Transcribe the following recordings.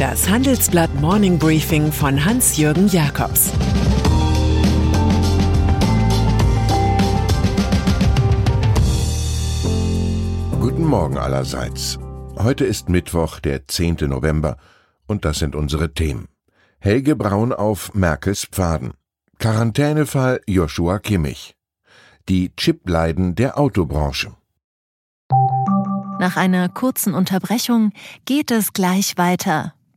Das Handelsblatt Morning Briefing von Hans-Jürgen Jakobs Guten Morgen allerseits. Heute ist Mittwoch, der 10. November, und das sind unsere Themen. Helge Braun auf Merkels Pfaden. Quarantänefall Joshua Kimmich. Die Chipleiden der Autobranche. Nach einer kurzen Unterbrechung geht es gleich weiter.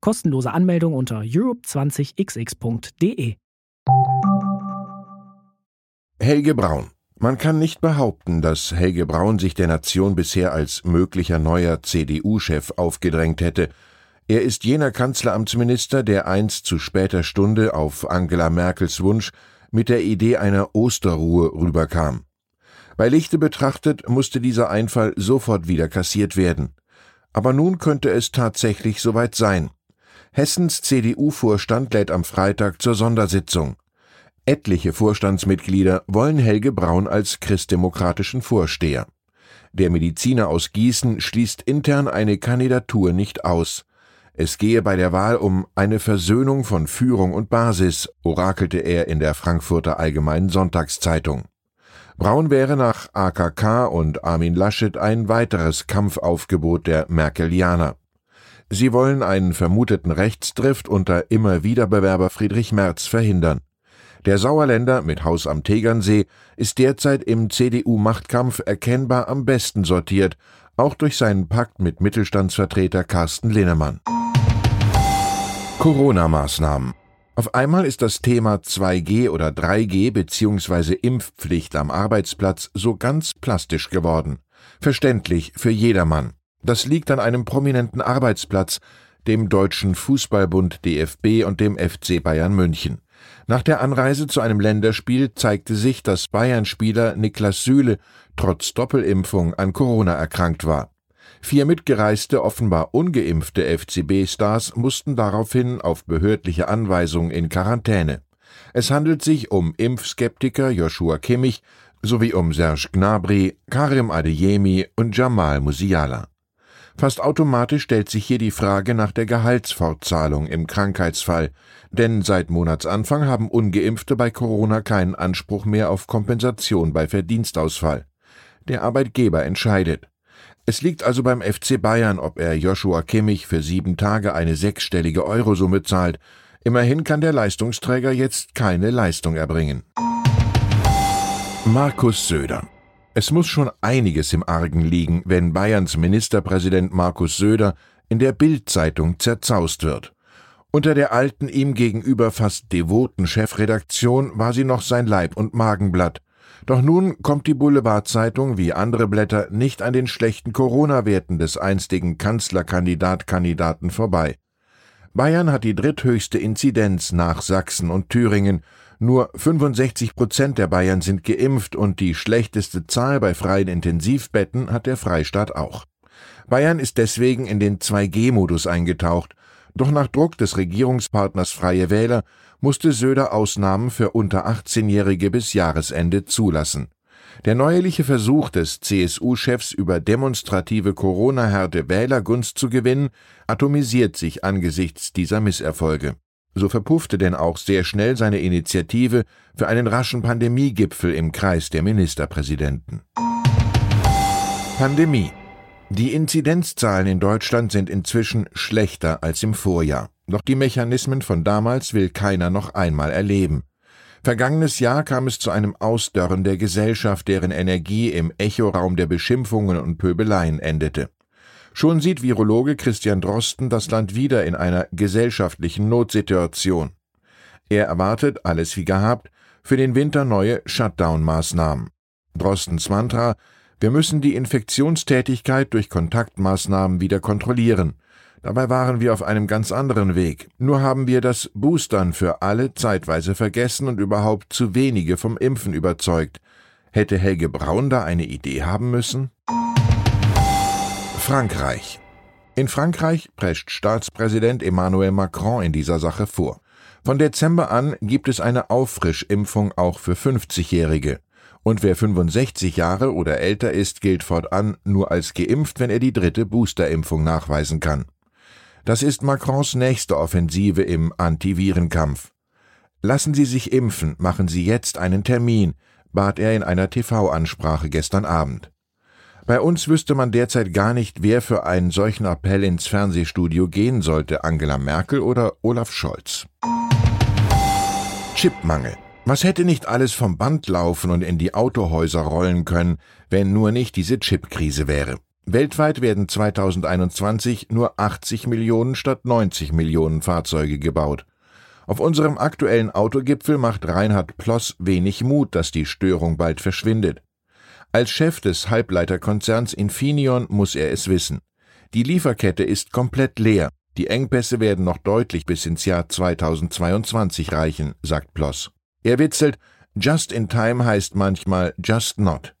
Kostenlose Anmeldung unter europe20xx.de. Helge Braun. Man kann nicht behaupten, dass Helge Braun sich der Nation bisher als möglicher neuer CDU-Chef aufgedrängt hätte. Er ist jener Kanzleramtsminister, der einst zu später Stunde auf Angela Merkels Wunsch mit der Idee einer Osterruhe rüberkam. Bei Lichte betrachtet musste dieser Einfall sofort wieder kassiert werden. Aber nun könnte es tatsächlich soweit sein. Hessens CDU-Vorstand lädt am Freitag zur Sondersitzung. Etliche Vorstandsmitglieder wollen Helge Braun als christdemokratischen Vorsteher. Der Mediziner aus Gießen schließt intern eine Kandidatur nicht aus. Es gehe bei der Wahl um eine Versöhnung von Führung und Basis, orakelte er in der Frankfurter Allgemeinen Sonntagszeitung. Braun wäre nach AKK und Armin Laschet ein weiteres Kampfaufgebot der Merkelianer. Sie wollen einen vermuteten Rechtsdrift unter Immer-Wieder-Bewerber Friedrich Merz verhindern. Der Sauerländer mit Haus am Tegernsee ist derzeit im CDU-Machtkampf erkennbar am besten sortiert, auch durch seinen Pakt mit Mittelstandsvertreter Carsten Linnemann. Corona-Maßnahmen auf einmal ist das Thema 2G oder 3G bzw. Impfpflicht am Arbeitsplatz so ganz plastisch geworden. Verständlich für jedermann. Das liegt an einem prominenten Arbeitsplatz, dem Deutschen Fußballbund DFB und dem FC Bayern München. Nach der Anreise zu einem Länderspiel zeigte sich, dass Bayern-Spieler Niklas Süle trotz Doppelimpfung an Corona erkrankt war. Vier mitgereiste, offenbar ungeimpfte FCB-Stars mussten daraufhin auf behördliche Anweisung in Quarantäne. Es handelt sich um Impfskeptiker Joshua Kimmich sowie um Serge Gnabry, Karim Adeyemi und Jamal Musiala. Fast automatisch stellt sich hier die Frage nach der Gehaltsfortzahlung im Krankheitsfall, denn seit Monatsanfang haben ungeimpfte bei Corona keinen Anspruch mehr auf Kompensation bei Verdienstausfall. Der Arbeitgeber entscheidet. Es liegt also beim FC Bayern, ob er Joshua Kimmich für sieben Tage eine sechsstellige Eurosumme zahlt. Immerhin kann der Leistungsträger jetzt keine Leistung erbringen. Markus Söder es muss schon einiges im Argen liegen, wenn Bayerns Ministerpräsident Markus Söder in der Bild-Zeitung zerzaust wird. Unter der alten ihm gegenüber fast devoten Chefredaktion war sie noch sein Leib- und Magenblatt. Doch nun kommt die Boulevardzeitung wie andere Blätter nicht an den schlechten Corona-Werten des einstigen Kanzlerkandidat-Kandidaten vorbei. Bayern hat die dritthöchste Inzidenz nach Sachsen und Thüringen. Nur 65 Prozent der Bayern sind geimpft und die schlechteste Zahl bei freien Intensivbetten hat der Freistaat auch. Bayern ist deswegen in den 2G-Modus eingetaucht. Doch nach Druck des Regierungspartners Freie Wähler musste Söder Ausnahmen für unter 18-Jährige bis Jahresende zulassen. Der neuerliche Versuch des CSU-Chefs über demonstrative Corona-Härte Wählergunst zu gewinnen, atomisiert sich angesichts dieser Misserfolge. So verpuffte denn auch sehr schnell seine Initiative für einen raschen Pandemiegipfel im Kreis der Ministerpräsidenten. Pandemie die Inzidenzzahlen in Deutschland sind inzwischen schlechter als im Vorjahr. Doch die Mechanismen von damals will keiner noch einmal erleben. Vergangenes Jahr kam es zu einem Ausdörren der Gesellschaft, deren Energie im Echoraum der Beschimpfungen und Pöbeleien endete. Schon sieht Virologe Christian Drosten das Land wieder in einer gesellschaftlichen Notsituation. Er erwartet, alles wie gehabt, für den Winter neue Shutdown-Maßnahmen. Drostens Mantra wir müssen die Infektionstätigkeit durch Kontaktmaßnahmen wieder kontrollieren. Dabei waren wir auf einem ganz anderen Weg. Nur haben wir das Boostern für alle zeitweise vergessen und überhaupt zu wenige vom Impfen überzeugt. Hätte Helge Braun da eine Idee haben müssen? Frankreich. In Frankreich prescht Staatspräsident Emmanuel Macron in dieser Sache vor. Von Dezember an gibt es eine Auffrischimpfung auch für 50-Jährige. Und wer 65 Jahre oder älter ist, gilt fortan nur als geimpft, wenn er die dritte Boosterimpfung nachweisen kann. Das ist Macrons nächste Offensive im Antivirenkampf. Lassen Sie sich impfen, machen Sie jetzt einen Termin, bat er in einer TV-Ansprache gestern Abend. Bei uns wüsste man derzeit gar nicht, wer für einen solchen Appell ins Fernsehstudio gehen sollte, Angela Merkel oder Olaf Scholz. Chipmangel. Was hätte nicht alles vom Band laufen und in die Autohäuser rollen können, wenn nur nicht diese Chipkrise wäre? Weltweit werden 2021 nur 80 Millionen statt 90 Millionen Fahrzeuge gebaut. Auf unserem aktuellen Autogipfel macht Reinhard Ploss wenig Mut, dass die Störung bald verschwindet. Als Chef des Halbleiterkonzerns Infineon muss er es wissen. Die Lieferkette ist komplett leer. Die Engpässe werden noch deutlich bis ins Jahr 2022 reichen, sagt Ploss. Er witzelt, Just in Time heißt manchmal Just Not.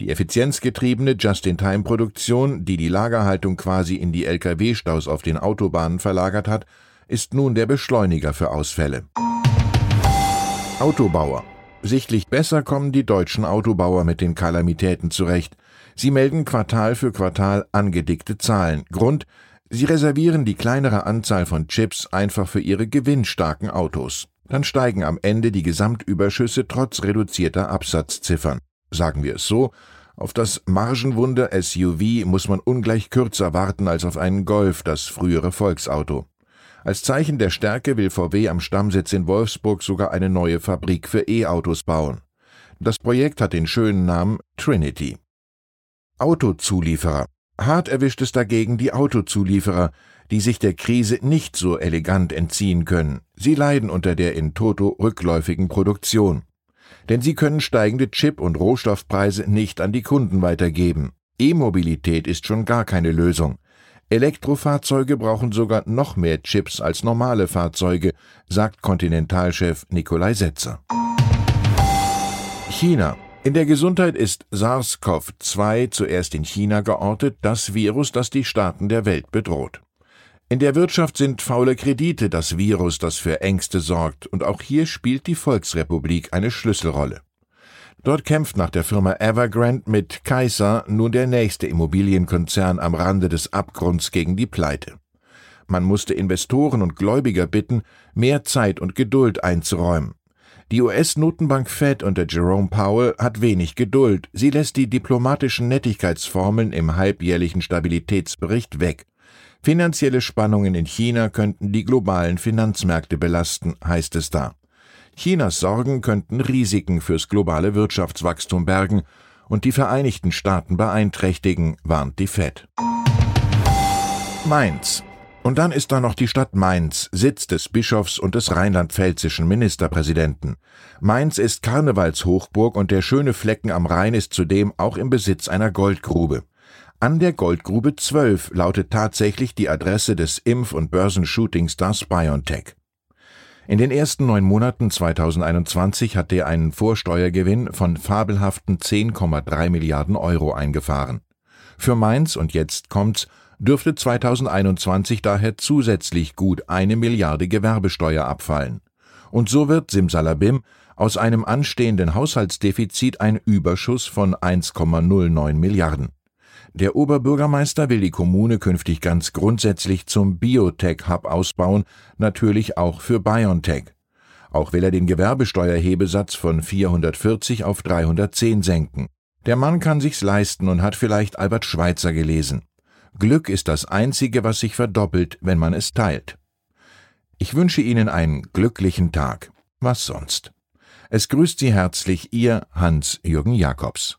Die effizienzgetriebene Just-in-Time-Produktion, die die Lagerhaltung quasi in die Lkw-Staus auf den Autobahnen verlagert hat, ist nun der Beschleuniger für Ausfälle. Autobauer. Sichtlich besser kommen die deutschen Autobauer mit den Kalamitäten zurecht. Sie melden Quartal für Quartal angedickte Zahlen. Grund, sie reservieren die kleinere Anzahl von Chips einfach für ihre gewinnstarken Autos. Dann steigen am Ende die Gesamtüberschüsse trotz reduzierter Absatzziffern. Sagen wir es so, auf das Margenwunder SUV muss man ungleich kürzer warten als auf einen Golf, das frühere Volksauto. Als Zeichen der Stärke will VW am Stammsitz in Wolfsburg sogar eine neue Fabrik für E-Autos bauen. Das Projekt hat den schönen Namen Trinity. Autozulieferer. Hart erwischt es dagegen die Autozulieferer, die sich der Krise nicht so elegant entziehen können. Sie leiden unter der in Toto rückläufigen Produktion denn sie können steigende Chip- und Rohstoffpreise nicht an die Kunden weitergeben. E-Mobilität ist schon gar keine Lösung. Elektrofahrzeuge brauchen sogar noch mehr Chips als normale Fahrzeuge, sagt Kontinentalchef Nikolai Setzer. China. In der Gesundheit ist SARS-CoV-2 zuerst in China geortet, das Virus, das die Staaten der Welt bedroht. In der Wirtschaft sind faule Kredite das Virus, das für Ängste sorgt, und auch hier spielt die Volksrepublik eine Schlüsselrolle. Dort kämpft nach der Firma Evergrande mit Kaiser nun der nächste Immobilienkonzern am Rande des Abgrunds gegen die Pleite. Man musste Investoren und Gläubiger bitten, mehr Zeit und Geduld einzuräumen. Die US-Notenbank Fed unter Jerome Powell hat wenig Geduld. Sie lässt die diplomatischen Nettigkeitsformeln im halbjährlichen Stabilitätsbericht weg. Finanzielle Spannungen in China könnten die globalen Finanzmärkte belasten, heißt es da. Chinas Sorgen könnten Risiken fürs globale Wirtschaftswachstum bergen und die Vereinigten Staaten beeinträchtigen, warnt die Fed. Mainz. Und dann ist da noch die Stadt Mainz, Sitz des Bischofs und des rheinland-pfälzischen Ministerpräsidenten. Mainz ist Karnevalshochburg und der schöne Flecken am Rhein ist zudem auch im Besitz einer Goldgrube. An der Goldgrube 12 lautet tatsächlich die Adresse des Impf- und Börsenshootingstars BioNTech. In den ersten neun Monaten 2021 hat er einen Vorsteuergewinn von fabelhaften 10,3 Milliarden Euro eingefahren. Für Mainz und jetzt kommt's dürfte 2021 daher zusätzlich gut eine Milliarde Gewerbesteuer abfallen. Und so wird Simsalabim aus einem anstehenden Haushaltsdefizit ein Überschuss von 1,09 Milliarden. Der Oberbürgermeister will die Kommune künftig ganz grundsätzlich zum Biotech-Hub ausbauen, natürlich auch für BioNTech. Auch will er den Gewerbesteuerhebesatz von 440 auf 310 senken. Der Mann kann sich's leisten und hat vielleicht Albert Schweitzer gelesen. Glück ist das Einzige, was sich verdoppelt, wenn man es teilt. Ich wünsche Ihnen einen glücklichen Tag. Was sonst? Es grüßt Sie herzlich Ihr Hans-Jürgen Jakobs.